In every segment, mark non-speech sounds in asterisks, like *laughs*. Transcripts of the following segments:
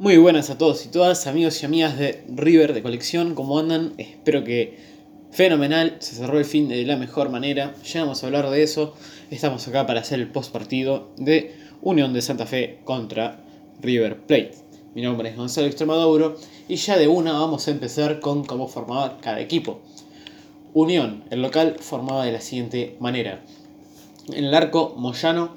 Muy buenas a todos y todas, amigos y amigas de River de colección, ¿cómo andan? Espero que fenomenal, se cerró el fin de la mejor manera, ya vamos a hablar de eso, estamos acá para hacer el post partido de Unión de Santa Fe contra River Plate. Mi nombre es Gonzalo Extremaduro y ya de una vamos a empezar con cómo formaba cada equipo. Unión, el local, formaba de la siguiente manera. En el arco, Moyano,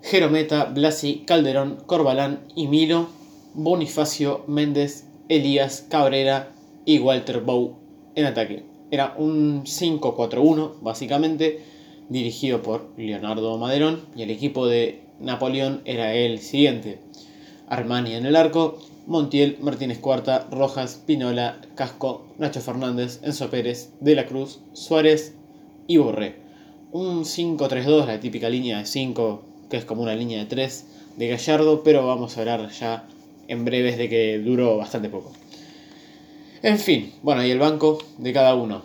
Jerometa, Blasi, Calderón, Corbalán y Milo Bonifacio, Méndez, Elías, Cabrera y Walter Bow en ataque. Era un 5-4-1, básicamente, dirigido por Leonardo Maderón y el equipo de Napoleón era el siguiente. Armani en el arco, Montiel, Martínez Cuarta, Rojas, Pinola, Casco, Nacho Fernández, Enzo Pérez, De la Cruz, Suárez y Borré. Un 5-3-2, la típica línea de 5, que es como una línea de 3 de Gallardo, pero vamos a hablar ya en breves de que duró bastante poco. En fin, bueno, y el banco de cada uno.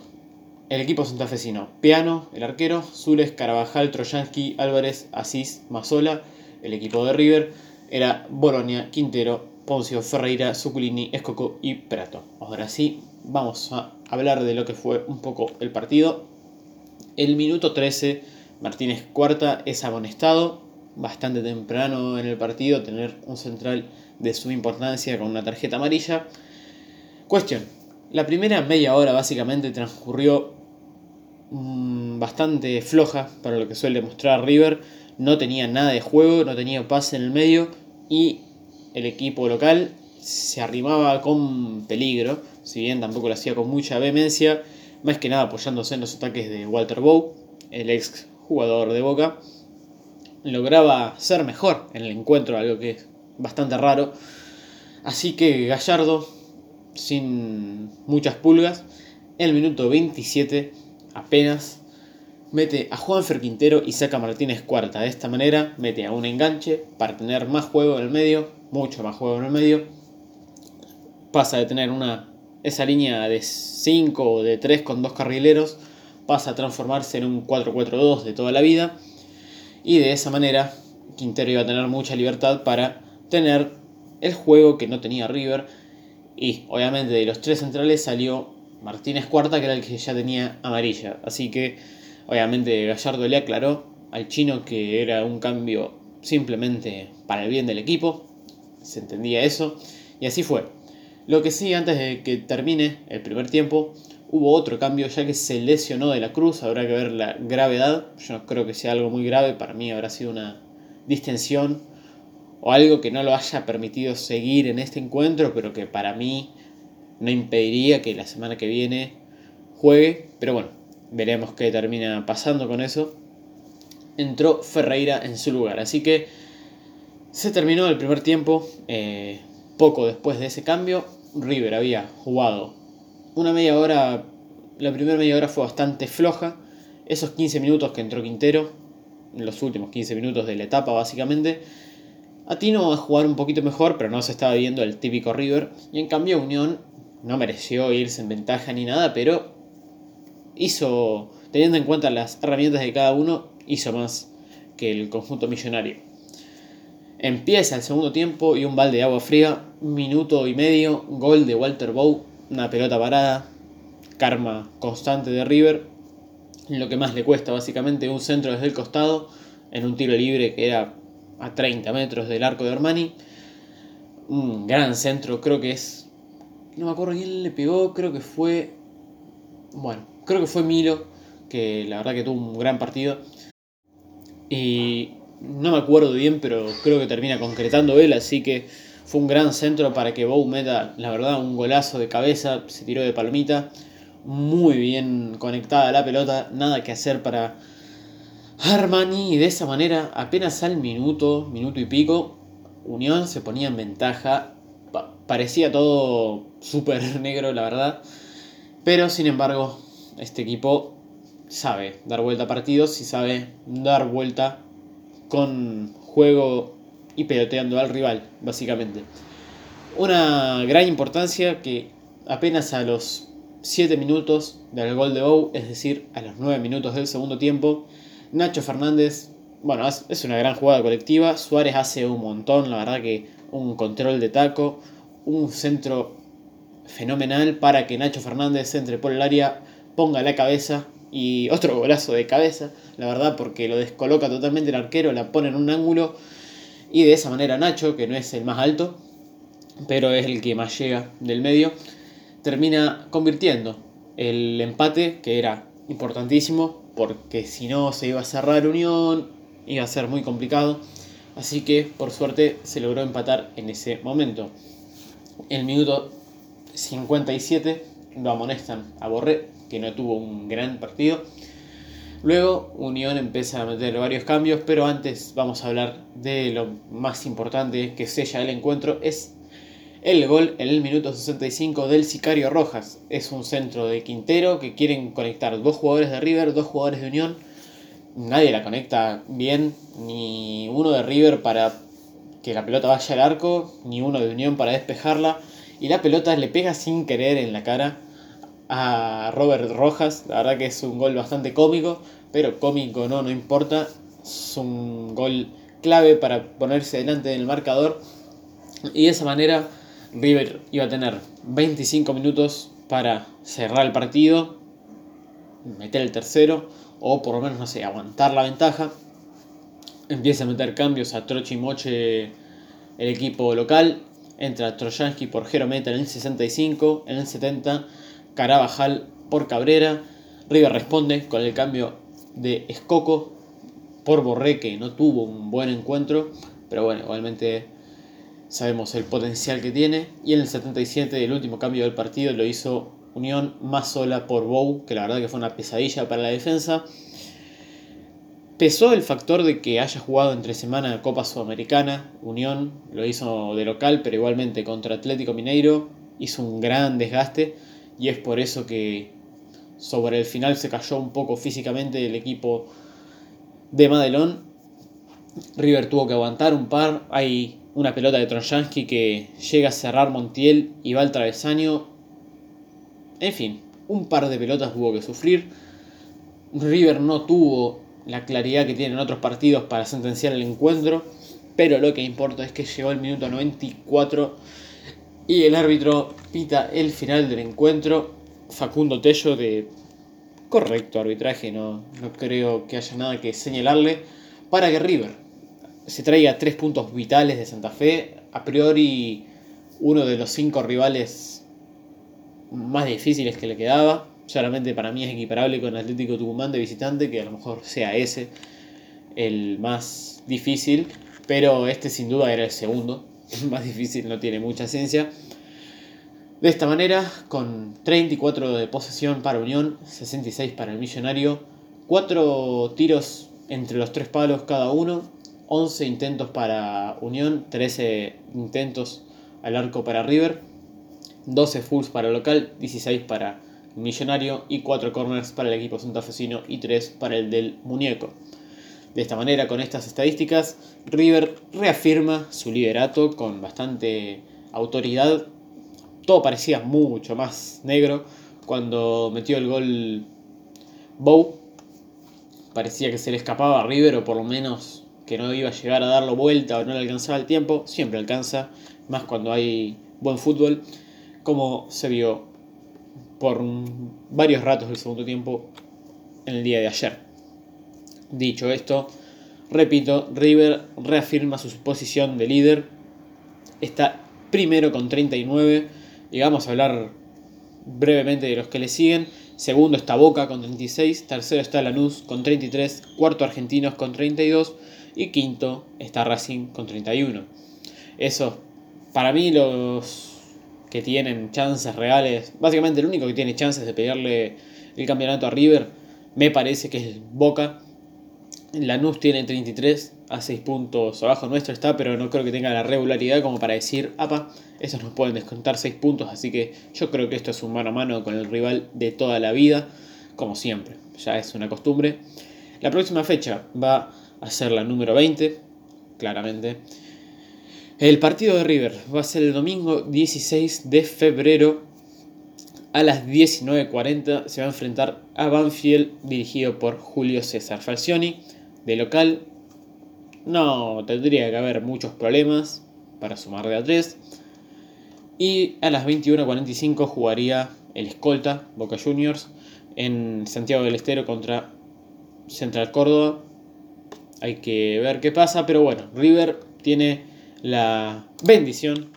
El equipo santafesino, Piano, el arquero, Zules, Carabajal, Trojansky, Álvarez, Asís, Mazola. El equipo de River era Bolonia, Quintero, Poncio, Ferreira, Zuculini, Escoco y Prato. Ahora sí, vamos a hablar de lo que fue un poco el partido. El minuto 13, Martínez Cuarta es amonestado, bastante temprano en el partido, tener un central de su importancia con una tarjeta amarilla. Cuestión, la primera media hora básicamente transcurrió mm, bastante floja para lo que suele mostrar River. No tenía nada de juego, no tenía pase en el medio y el equipo local se arrimaba con peligro, si bien tampoco lo hacía con mucha vehemencia, más que nada apoyándose en los ataques de Walter Bow, el ex jugador de Boca. Lograba ser mejor en el encuentro, algo que bastante raro. Así que Gallardo, sin muchas pulgas, en el minuto 27 apenas mete a Juan Quintero y saca a Martínez cuarta. De esta manera mete a un enganche para tener más juego en el medio, mucho más juego en el medio. Pasa de tener una esa línea de 5 o de 3 con dos carrileros, pasa a transformarse en un 4-4-2 de toda la vida. Y de esa manera Quintero iba a tener mucha libertad para tener el juego que no tenía River. Y obviamente de los tres centrales salió Martínez Cuarta, que era el que ya tenía amarilla. Así que obviamente Gallardo le aclaró al chino que era un cambio simplemente para el bien del equipo. Se entendía eso. Y así fue. Lo que sí, antes de que termine el primer tiempo, hubo otro cambio ya que se lesionó de la cruz. Habrá que ver la gravedad. Yo no creo que sea algo muy grave. Para mí habrá sido una distensión o algo que no lo haya permitido seguir en este encuentro, pero que para mí no impediría que la semana que viene juegue. Pero bueno, veremos qué termina pasando con eso. Entró Ferreira en su lugar, así que se terminó el primer tiempo. Eh, poco después de ese cambio, River había jugado una media hora. La primera media hora fue bastante floja. Esos 15 minutos que entró Quintero, los últimos 15 minutos de la etapa básicamente, Atino a jugar un poquito mejor, pero no se estaba viendo el típico River. Y en cambio Unión no mereció irse en ventaja ni nada, pero hizo, teniendo en cuenta las herramientas de cada uno, hizo más que el conjunto millonario. Empieza el segundo tiempo y un balde de agua fría, minuto y medio, gol de Walter Bow, una pelota parada, karma constante de River, lo que más le cuesta básicamente un centro desde el costado, en un tiro libre que era a 30 metros del arco de Armani. Un gran centro, creo que es. No me acuerdo quién le pegó, creo que fue. Bueno, creo que fue Milo, que la verdad que tuvo un gran partido. Y no me acuerdo bien, pero creo que termina concretando él, así que fue un gran centro para que Bow meta, la verdad, un golazo de cabeza, se tiró de palmita, muy bien conectada la pelota, nada que hacer para Armani y de esa manera apenas al minuto, minuto y pico, Unión se ponía en ventaja. parecía todo *laughs* súper negro, la verdad. Pero sin embargo, este equipo sabe dar vuelta a partidos y sabe dar vuelta con juego y peloteando al rival, básicamente. Una gran importancia que apenas a los 7 minutos del gol de Bow, es decir, a los 9 minutos del segundo tiempo, Nacho Fernández, bueno, es una gran jugada colectiva. Suárez hace un montón, la verdad que un control de taco, un centro fenomenal para que Nacho Fernández entre por el área, ponga la cabeza y otro golazo de cabeza, la verdad, porque lo descoloca totalmente el arquero, la pone en un ángulo y de esa manera Nacho, que no es el más alto, pero es el que más llega del medio, termina convirtiendo el empate, que era importantísimo, porque si no se iba a cerrar Unión, iba a ser muy complicado. Así que por suerte se logró empatar en ese momento. En el minuto 57 lo amonestan a Borré, que no tuvo un gran partido. Luego Unión empieza a meter varios cambios, pero antes vamos a hablar de lo más importante que sella el encuentro. Es el gol en el minuto 65 del Sicario Rojas. Es un centro de Quintero que quieren conectar dos jugadores de River, dos jugadores de Unión. Nadie la conecta bien, ni uno de River para que la pelota vaya al arco, ni uno de Unión para despejarla. Y la pelota le pega sin querer en la cara a Robert Rojas. La verdad que es un gol bastante cómico, pero cómico no, no importa. Es un gol clave para ponerse delante del marcador. Y de esa manera River iba a tener 25 minutos para cerrar el partido, meter el tercero, o por lo menos, no sé, aguantar la ventaja. Empieza a meter cambios a Troche y Moche el equipo local. Entra Trojansky por Jerometa en el 65, en el 70 Carabajal por Cabrera. River responde con el cambio de Escoco por Borré, que no tuvo un buen encuentro, pero bueno, igualmente sabemos el potencial que tiene. Y en el 77, el último cambio del partido, lo hizo Unión más sola por Bow, que la verdad que fue una pesadilla para la defensa. Pesó el factor de que haya jugado entre semana Copa Sudamericana, Unión lo hizo de local, pero igualmente contra Atlético Mineiro hizo un gran desgaste y es por eso que sobre el final se cayó un poco físicamente el equipo de Madelón. River tuvo que aguantar un par. Hay una pelota de Trojansky que llega a cerrar Montiel y va al travesaño. En fin, un par de pelotas tuvo que sufrir. River no tuvo la claridad que tiene en otros partidos para sentenciar el encuentro, pero lo que importa es que llegó el minuto 94 y el árbitro pita el final del encuentro. Facundo Tello de correcto arbitraje, no, no creo que haya nada que señalarle, para que River se traiga tres puntos vitales de Santa Fe. A priori, uno de los cinco rivales más difíciles que le quedaba. Solamente para mí es equiparable con Atlético Tucumán de visitante, que a lo mejor sea ese el más difícil, pero este sin duda era el segundo. Más difícil, no tiene mucha ciencia. De esta manera, con 34 de posesión para Unión, 66 para el Millonario, 4 tiros entre los tres palos cada uno, 11 intentos para Unión, 13 intentos al arco para River, 12 fulls para local, 16 para Millonario y 4 corners para el equipo santafesino y 3 para el del Muñeco. De esta manera, con estas estadísticas, River reafirma su liderato con bastante autoridad. Todo parecía mucho más negro cuando metió el gol Bow. Parecía que se le escapaba a River o por lo menos que no iba a llegar a darlo vuelta o no le alcanzaba el tiempo. Siempre alcanza, más cuando hay buen fútbol, como se vio por varios ratos del segundo tiempo en el día de ayer. Dicho esto, repito, River reafirma su posición de líder. Está primero con 39. Y vamos a hablar brevemente de los que le siguen. Segundo está Boca con 36. Tercero está Lanús con 33. Cuarto Argentinos con 32. Y quinto está Racing con 31. Eso, para mí los que tienen chances reales, básicamente el único que tiene chances de pelearle el campeonato a River, me parece que es Boca Lanús tiene 33 a 6 puntos abajo nuestro está, pero no creo que tenga la regularidad como para decir, apa, estos nos pueden descontar 6 puntos, así que yo creo que esto es un mano a mano con el rival de toda la vida, como siempre, ya es una costumbre. La próxima fecha va a ser la número 20, claramente. El partido de River va a ser el domingo 16 de febrero a las 19.40. Se va a enfrentar a Banfield dirigido por Julio César Falcioni de local no tendría que haber muchos problemas. para sumar de a 3. Y a las 21.45 jugaría el escolta Boca Juniors en Santiago del Estero contra Central Córdoba. Hay que ver qué pasa, pero bueno, River tiene la bendición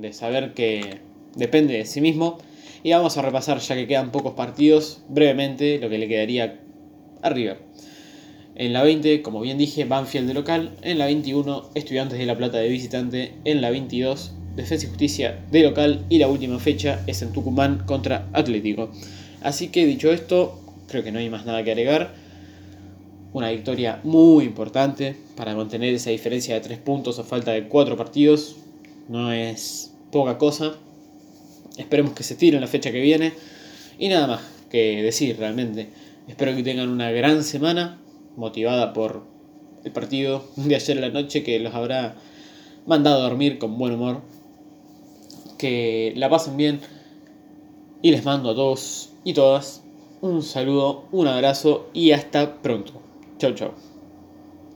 de saber que depende de sí mismo. Y vamos a repasar, ya que quedan pocos partidos, brevemente lo que le quedaría a River. En la 20, como bien dije, Banfield de local. En la 21, Estudiantes de La Plata de visitante. En la 22, Defensa y Justicia de local. Y la última fecha es en Tucumán contra Atlético. Así que dicho esto, creo que no hay más nada que agregar. Una victoria muy importante para mantener esa diferencia de 3 puntos a falta de 4 partidos. No es poca cosa. Esperemos que se tire en la fecha que viene. Y nada más que decir realmente. Espero que tengan una gran semana motivada por el partido de ayer la noche que los habrá mandado a dormir con buen humor. Que la pasen bien y les mando a todos y todas un saludo, un abrazo y hasta pronto. Chau chau.